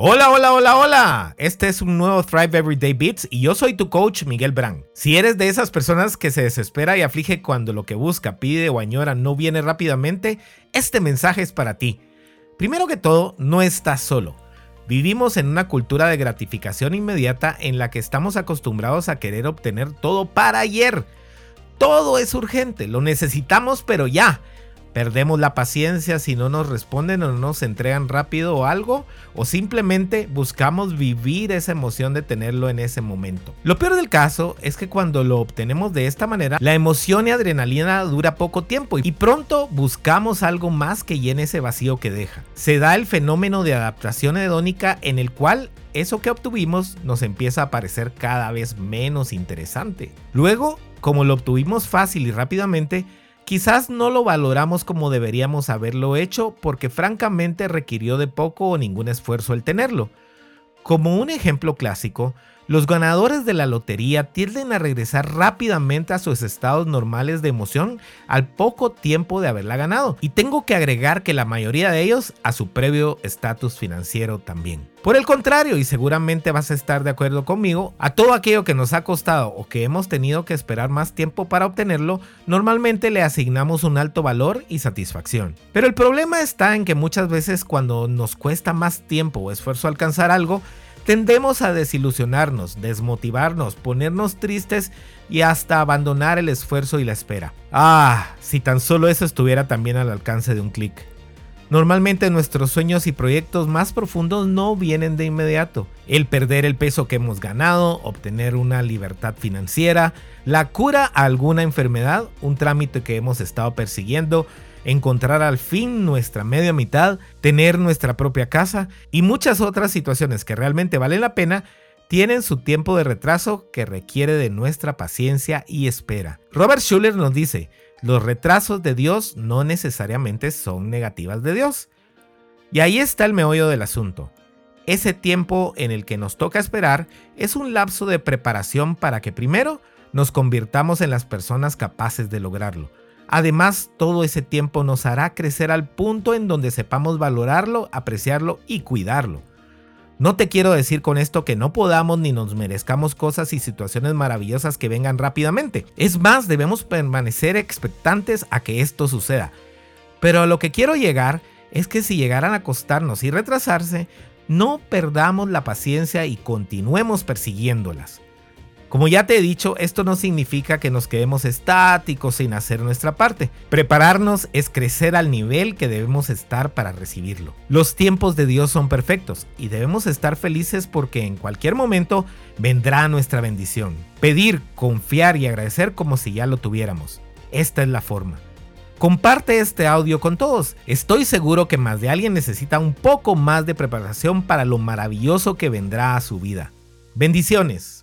Hola, hola, hola, hola. Este es un nuevo Thrive Everyday Beats y yo soy tu coach Miguel Brand. Si eres de esas personas que se desespera y aflige cuando lo que busca, pide o añora no viene rápidamente, este mensaje es para ti. Primero que todo, no estás solo. Vivimos en una cultura de gratificación inmediata en la que estamos acostumbrados a querer obtener todo para ayer. Todo es urgente, lo necesitamos pero ya. Perdemos la paciencia si no nos responden o no nos entregan rápido o algo, o simplemente buscamos vivir esa emoción de tenerlo en ese momento. Lo peor del caso es que cuando lo obtenemos de esta manera, la emoción y adrenalina dura poco tiempo y pronto buscamos algo más que llene ese vacío que deja. Se da el fenómeno de adaptación hedónica en el cual eso que obtuvimos nos empieza a parecer cada vez menos interesante. Luego, como lo obtuvimos fácil y rápidamente, Quizás no lo valoramos como deberíamos haberlo hecho porque francamente requirió de poco o ningún esfuerzo el tenerlo. Como un ejemplo clásico, los ganadores de la lotería tienden a regresar rápidamente a sus estados normales de emoción al poco tiempo de haberla ganado. Y tengo que agregar que la mayoría de ellos a su previo estatus financiero también. Por el contrario, y seguramente vas a estar de acuerdo conmigo, a todo aquello que nos ha costado o que hemos tenido que esperar más tiempo para obtenerlo, normalmente le asignamos un alto valor y satisfacción. Pero el problema está en que muchas veces cuando nos cuesta más tiempo o esfuerzo alcanzar algo, Tendemos a desilusionarnos, desmotivarnos, ponernos tristes y hasta abandonar el esfuerzo y la espera. Ah, si tan solo eso estuviera también al alcance de un clic. Normalmente nuestros sueños y proyectos más profundos no vienen de inmediato. El perder el peso que hemos ganado, obtener una libertad financiera, la cura a alguna enfermedad, un trámite que hemos estado persiguiendo, encontrar al fin nuestra media mitad, tener nuestra propia casa y muchas otras situaciones que realmente valen la pena, tienen su tiempo de retraso que requiere de nuestra paciencia y espera. Robert Schuller nos dice, los retrasos de Dios no necesariamente son negativas de Dios. Y ahí está el meollo del asunto. Ese tiempo en el que nos toca esperar es un lapso de preparación para que primero nos convirtamos en las personas capaces de lograrlo. Además, todo ese tiempo nos hará crecer al punto en donde sepamos valorarlo, apreciarlo y cuidarlo. No te quiero decir con esto que no podamos ni nos merezcamos cosas y situaciones maravillosas que vengan rápidamente. Es más, debemos permanecer expectantes a que esto suceda. Pero a lo que quiero llegar es que si llegaran a costarnos y retrasarse, no perdamos la paciencia y continuemos persiguiéndolas. Como ya te he dicho, esto no significa que nos quedemos estáticos sin hacer nuestra parte. Prepararnos es crecer al nivel que debemos estar para recibirlo. Los tiempos de Dios son perfectos y debemos estar felices porque en cualquier momento vendrá nuestra bendición. Pedir, confiar y agradecer como si ya lo tuviéramos. Esta es la forma. Comparte este audio con todos. Estoy seguro que más de alguien necesita un poco más de preparación para lo maravilloso que vendrá a su vida. Bendiciones.